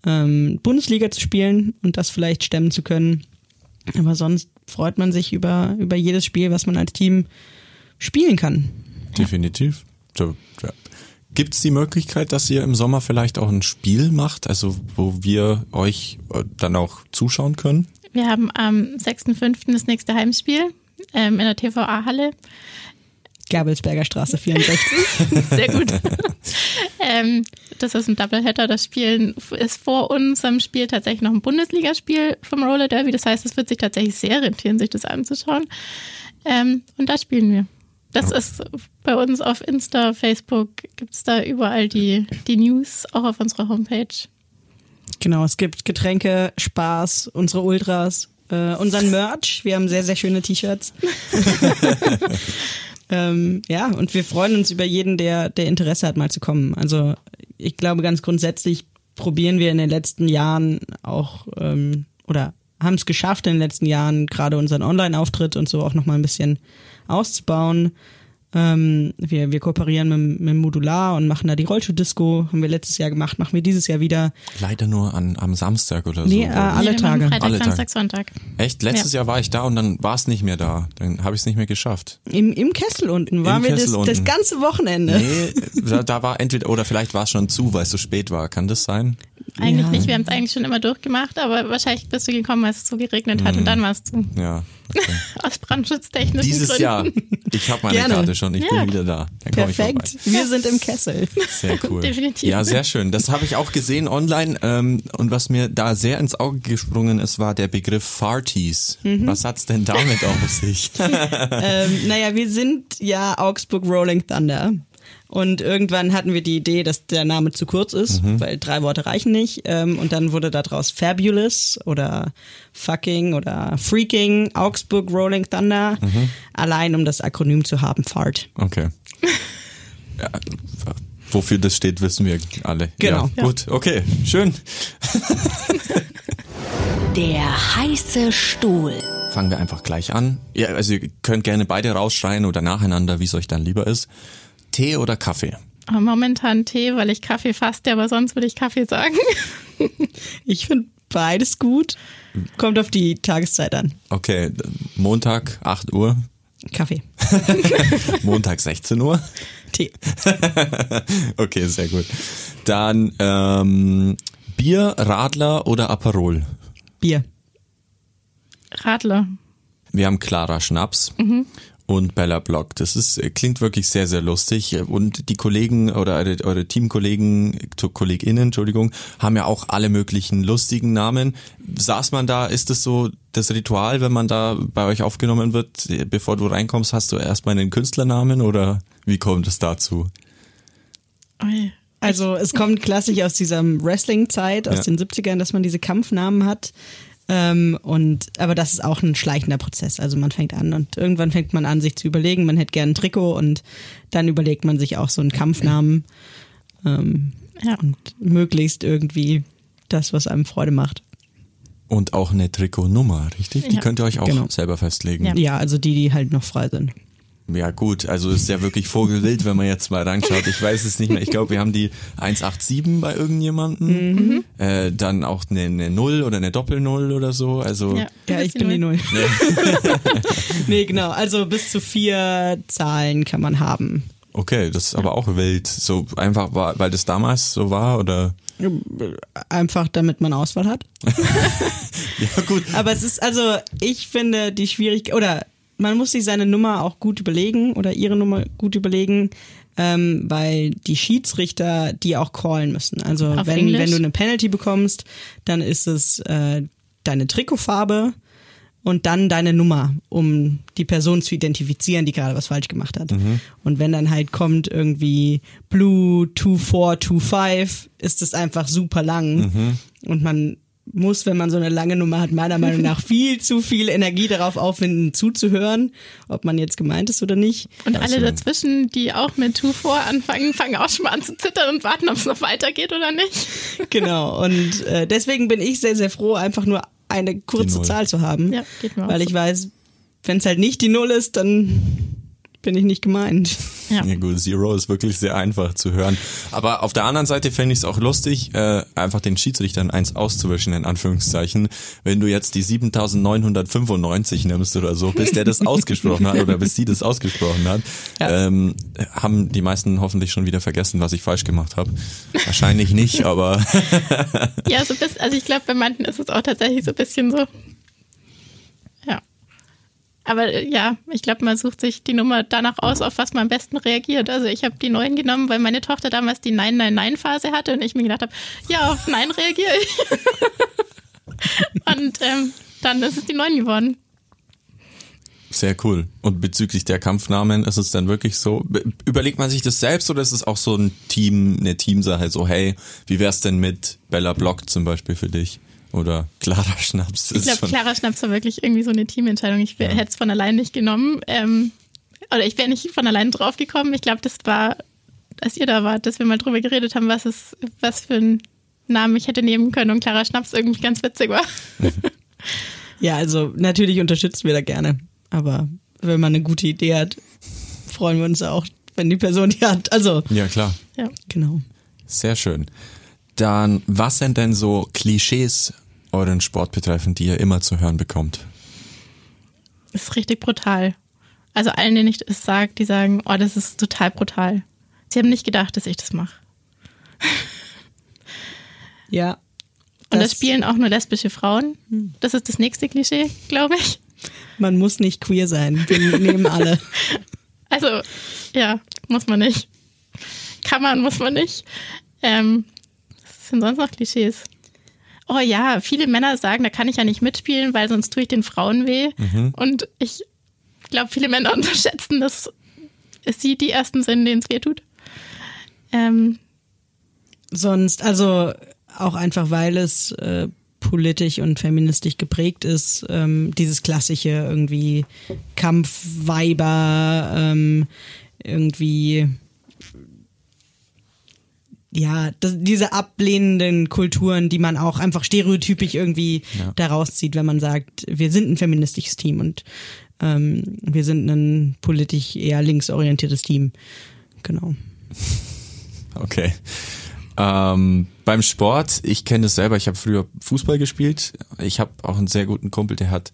ähm, Bundesliga zu spielen und das vielleicht stemmen zu können. Aber sonst freut man sich über, über jedes Spiel, was man als Team spielen kann. Definitiv. Ja. Gibt es die Möglichkeit, dass ihr im Sommer vielleicht auch ein Spiel macht, also wo wir euch äh, dann auch zuschauen können? Wir haben am 6.5. das nächste Heimspiel ähm, in der TVA-Halle. Gabelsberger Straße 64. Sehr gut. ähm, das ist ein Doubleheader. Das Spiel ist vor unserem Spiel tatsächlich noch ein Bundesligaspiel vom Roller Derby. Das heißt, es wird sich tatsächlich sehr rentieren, sich das anzuschauen. Ähm, und da spielen wir. Das ist bei uns auf Insta, Facebook, gibt es da überall die, die News, auch auf unserer Homepage. Genau, es gibt Getränke, Spaß, unsere Ultras, äh, unseren Merch. Wir haben sehr, sehr schöne T-Shirts. ähm, ja, und wir freuen uns über jeden, der, der Interesse hat, mal zu kommen. Also ich glaube, ganz grundsätzlich probieren wir in den letzten Jahren auch ähm, oder haben es geschafft, in den letzten Jahren gerade unseren Online-Auftritt und so auch nochmal ein bisschen auszubauen. Ähm, wir, wir kooperieren mit, mit Modular und machen da die Rollschuh-Disco. Haben wir letztes Jahr gemacht, machen wir dieses Jahr wieder. Leider nur an, am Samstag oder Nee, so. äh, alle wir machen Tage. Freitag, Alle Tage. Samstag, Sonntag. Echt? Letztes Jahr war ich da und dann war es nicht mehr da. Dann habe ich es nicht mehr geschafft. Im, Im Kessel unten waren wir Kessel das, unten. das ganze Wochenende. Nee, da, da war entweder, oder vielleicht war es schon zu, weil es so spät war. Kann das sein? Eigentlich Ja. nicht, wir haben es eigentlich schon immer durchgemacht, aber wahrscheinlich bist du gekommen, als es so geregnet hat und dann warst du Ja. Okay. aus brandschutztechnischen Dieses Gründen. Jahr. Ich habe meine Gerne. Karte schon, ich Ja. bin wieder da. Dann Perfekt. Wir sind im Kessel. Sehr cool. Definitiv. Ja, sehr schön. Das habe ich auch gesehen online. Ähm, und was mir da sehr ins Auge gesprungen ist, war der Begriff Farties. Mhm. Was hat's denn damit auf sich? ähm, naja, wir sind ja Augsburg Rolling Thunder. Und irgendwann hatten wir die Idee, dass der Name zu kurz ist, Mhm. weil drei Worte reichen nicht. Ähm, und dann wurde daraus Fabulous oder Fucking oder Freaking Augsburg Rolling Thunder. Mhm. Allein um das Akronym zu haben, FART. Okay. Ja, wofür das steht, wissen wir alle. Genau. Ja, gut, okay, schön. Der heiße Stuhl. Fangen wir einfach gleich an. Ja, also ihr könnt gerne beide rausschreien oder nacheinander, wie es euch dann lieber ist. Tee oder Kaffee? Aber Momentan Tee, weil ich Kaffee faste, aber sonst würde ich Kaffee sagen. Ich finde beides gut. Kommt auf die Tageszeit an. Okay, Montag 8 Uhr, Kaffee. Montag 16 Uhr. Tee. Okay, sehr gut. Dann ähm, Bier, Radler oder Aperol? Bier. Radler. Wir haben Clara Schnaps und Bella Block. Das ist klingt wirklich sehr sehr lustig und die Kollegen oder eure, eure Teamkollegen, Kolleginnen, Entschuldigung, haben ja auch alle möglichen lustigen Namen. Saß man da, ist es so das Ritual, wenn man da bei euch aufgenommen wird, bevor du reinkommst, hast du erstmal einen Künstlernamen oder wie kommt es dazu? Also es kommt klassisch aus dieser Wrestling-Zeit, aus Ja. den 70ern, dass man diese Kampfnamen hat. Ähm, und aber das ist auch ein schleichender Prozess. Also man fängt an und irgendwann fängt man an, sich zu überlegen, man hätte gern ein Trikot und dann überlegt man sich auch so einen Kampfnamen ähm, Ja. und möglichst irgendwie das, was einem Freude macht. Und auch eine Trikotnummer, richtig? Die Ja. könnt ihr euch auch Genau. selber festlegen. Ja. Ja, also die, die halt noch frei sind. Ja gut, also ist ja wirklich vogelwild, wenn man jetzt mal reinschaut. Ich weiß es nicht mehr. Ich glaube, wir haben die 187 bei irgendjemandem. Äh, dann auch eine, eine Null oder eine Doppelnull oder so. Also Ja, Ja, ich bin die Null. Null. nee, genau. Also bis zu vier Zahlen kann man haben. okay, das ist aber auch wild. So einfach, war, weil das damals so war oder? Einfach damit man Auswahl hat. Ja gut. Aber es ist, also, ich finde die Schwierigkeit, oder man muss sich seine Nummer auch gut überlegen oder ihre Nummer gut überlegen, ähm, weil die Schiedsrichter die auch callen müssen. Also Auf wenn, Englisch? wenn du eine Penalty bekommst, dann ist es äh, deine Trikotfarbe und dann deine Nummer, um die Person zu identifizieren, die gerade was falsch gemacht hat. Und wenn dann halt kommt irgendwie Blue 2425, ist es einfach super lang. Und man muss, wenn man so eine lange Nummer hat, meiner Meinung nach viel zu viel Energie darauf aufwenden, zuzuhören, ob man jetzt gemeint ist oder nicht. Und Also- alle dazwischen, die auch mit Two vor anfangen, fangen auch schon mal an zu zittern und warten, ob es noch weitergeht oder nicht. Genau. Und äh, deswegen bin ich sehr, sehr froh, einfach nur eine kurze. Zahl zu haben. Ja, geht mir auch Weil so. ich weiß, wenn es halt nicht die Null ist, dann bin ich nicht gemeint. Ja. Ja gut, Zero ist wirklich sehr einfach zu hören. Aber auf der anderen Seite fände ich es auch lustig, äh, einfach den Schiedsrichtern eins auszuwischen, in Anführungszeichen. Wenn du jetzt die 7995 nimmst oder so, bis der das ausgesprochen hat oder bis sie das ausgesprochen hat, Ja. ähm, haben die meisten hoffentlich schon wieder vergessen, was ich falsch gemacht habe. Wahrscheinlich nicht, aber Ja, so bis, also ich glaube, bei manchen ist es auch tatsächlich so ein bisschen so. Aber äh, ja, ich glaube, man sucht sich die Nummer danach aus, auf was man am besten reagiert. Also ich habe die neun genommen, weil meine Tochter damals die Nein-Nein-Nein-Phase hatte und ich mir gedacht habe, ja, auf Nein reagiere ich. und ähm, dann ist es die neun geworden. Sehr cool. Und bezüglich der Kampfnamen ist es dann wirklich so, be- überlegt man sich das selbst oder ist es auch so ein Team, eine Teamsache, so hey, wie wär's denn mit Bella Block zum Beispiel für dich? Oder Clara Schnaps? Ich glaube, Clara Schnaps war wirklich irgendwie so eine Teamentscheidung. Ich wär- hätte es von allein nicht genommen. Ähm, oder ich wäre nicht von allein drauf gekommen. Ich glaube, das war, als ihr da wart, dass wir mal drüber geredet haben, was es, was für einen Namen ich hätte nehmen können und Clara Schnaps irgendwie ganz witzig war. Ja, also natürlich unterstützen wir da gerne. Aber wenn man eine gute Idee hat, freuen wir uns auch, wenn die Person die hat. Also, Ja, klar. Ja. genau. Sehr schön. Dann, was sind denn so Klischees euren Sport betreffend, die ihr immer zu hören bekommt? Das ist richtig brutal. Also allen, denen ich es sage, die sagen, oh, das ist total brutal. Sie haben nicht gedacht, dass ich das mache. Ja. Und das, Das- spielen auch nur lesbische Frauen. Das ist das nächste Klischee, glaube ich. Man muss nicht queer sein. Wir nehmen alle. Also, ja, muss man nicht. Kann man, muss man nicht. Ähm, was sind sonst noch Klischees? Oh ja, viele Männer sagen, da kann ich ja nicht mitspielen, weil sonst tue ich den Frauen weh. Und ich glaube, viele Männer unterschätzen, dass es sie die ersten sind, denen es weh tut. Ähm, Sonst, also auch einfach, weil es äh, politisch und feministisch geprägt ist, ähm, dieses klassische irgendwie Kampfweiber, ähm, irgendwie ja, das, diese ablehnenden Kulturen, die man auch einfach stereotypisch irgendwie Ja. daraus zieht, wenn man sagt, wir sind ein feministisches Team und ähm, wir sind ein politisch eher linksorientiertes Team. Genau. Okay. Ähm, beim Sport, ich kenne es selber, ich habe früher Fußball gespielt. Ich habe auch einen sehr guten Kumpel, der hat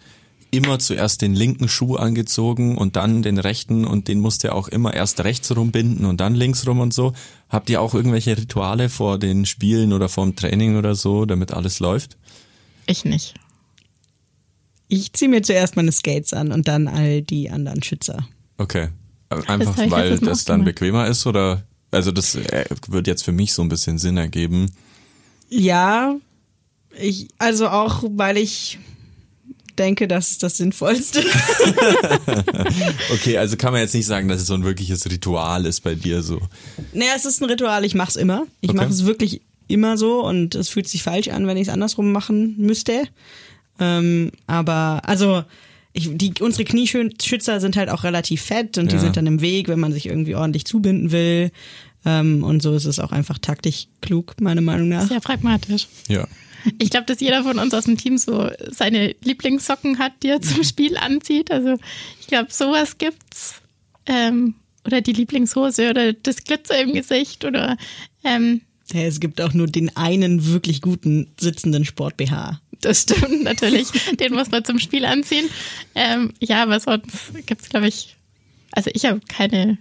immer zuerst den linken Schuh angezogen und dann den rechten und den musste er auch immer erst rechts rumbinden und dann links rum und so. Habt ihr auch irgendwelche Rituale vor den Spielen oder vor dem Training oder so, damit alles läuft? ich nicht. Ich ziehe mir zuerst meine Skates an und dann all die anderen Schützer. Okay. Einfach ich weil das dann gemacht. bequemer ist oder? Also das äh, wird jetzt für mich so ein bisschen Sinn ergeben. Ja, ich, also auch, weil ich denke, das ist das Sinnvollste. Okay, also kann man jetzt nicht sagen, dass es so ein wirkliches Ritual ist bei dir so. naja, es ist ein Ritual, ich mache es immer. Ich Okay. mache es wirklich immer so und es fühlt sich falsch an, wenn ich es andersrum machen müsste. Ähm, aber also ich, die, unsere Knieschützer sind halt auch relativ fett und die Ja. sind dann im Weg, wenn man sich irgendwie ordentlich zubinden will. Ähm, und so ist es auch einfach taktisch klug, meiner Meinung nach. Sehr pragmatisch. Ja. Ich glaube, dass jeder von uns aus dem Team so seine Lieblingssocken hat, die er zum Spiel anzieht. Also ich glaube, sowas gibt's. Ähm, oder die Lieblingshose oder das Glitzer im Gesicht oder ähm, Ja, es gibt auch nur den einen wirklich guten sitzenden Sport-BH. das stimmt natürlich. Den muss man zum Spiel anziehen. Ähm, ja, aber sonst gibt's, glaube ich, also ich habe keine,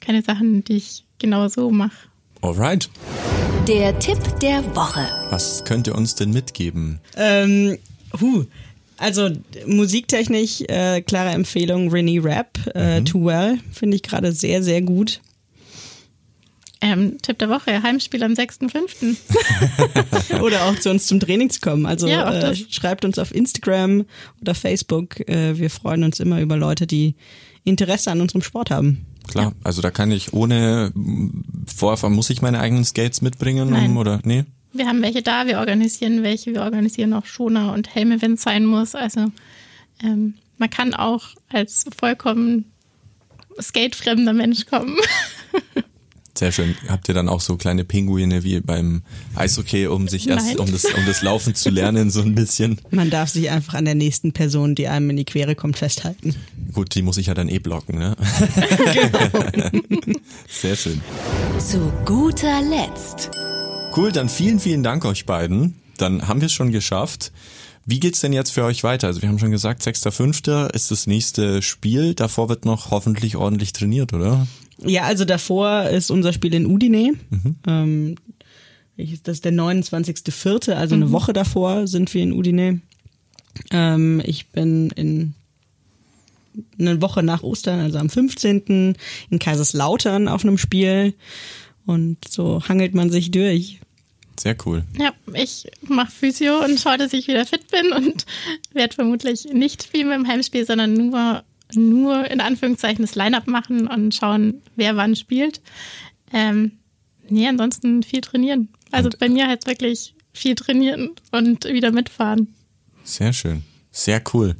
keine Sachen, die ich genau so mache. Alright. Der Tipp der Woche. Was könnt ihr uns denn mitgeben? Ähm, hu. Also musiktechnisch, äh, klare Empfehlung, Rennie Rap, äh, Too Well, finde ich gerade sehr, sehr gut. Ähm, Tipp der Woche, Heimspiel am 6.5. Oder auch zu uns zum Training zu kommen. Also Ja, äh, schreibt uns auf Instagram oder Facebook. Äh, wir freuen uns immer über Leute, die Interesse an unserem Sport haben. Klar, also da kann ich ohne Vorerfahrung, muss ich meine eigenen Skates mitbringen Nein. um, oder nee? Wir haben welche da, wir organisieren welche, wir organisieren auch Schoner und Helme, wenn es sein muss. Also ähm, man kann auch als vollkommen skatefremder Mensch kommen. Sehr schön. Habt ihr dann auch so kleine Pinguine wie beim Eishockey, um sich erst um das um das Laufen zu lernen so ein bisschen? Man darf sich einfach an der nächsten Person, die einem in die Quere kommt, festhalten. Gut, die muss ich ja dann eh blocken, ne? Sehr schön. Zu guter Letzt. Cool, dann vielen, vielen Dank euch beiden. Dann haben wir es schon geschafft. Wie geht's denn jetzt für euch weiter? Also wir haben schon gesagt, 6.5. ist das nächste Spiel. Davor wird noch hoffentlich ordentlich trainiert, oder? Ja, also davor ist unser Spiel in Udine. Ähm, ich- das ist der 29.04., also eine Woche davor sind wir in Udine. Ähm, ich bin in eine Woche nach Ostern, also am 15. in Kaiserslautern auf einem Spiel. Und so hangelt man sich durch. Sehr cool. ja, ich mache Physio und schaue, dass ich wieder fit bin und werde vermutlich nicht spielen beim Heimspiel, sondern nur, nur in Anführungszeichen das Line-Up machen und schauen, wer wann spielt. Ähm, nee, ansonsten viel trainieren. Also bei mir halt wirklich viel trainieren und wieder mitfahren. Sehr schön. Sehr cool.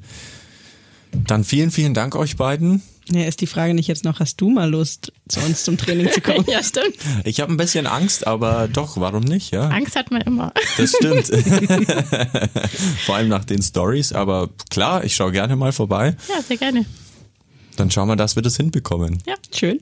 Dann vielen, vielen Dank euch beiden. Ja, ist die Frage nicht jetzt noch, hast du mal Lust, zu uns zum Training zu kommen? ja, stimmt. Ich habe ein bisschen Angst, aber doch, warum nicht, ja? Angst hat man immer. Das stimmt. Vor allem nach den Stories, aber klar, ich schaue gerne mal vorbei. Ja, sehr gerne. Dann schauen wir, dass wir das hinbekommen. Ja. Schön.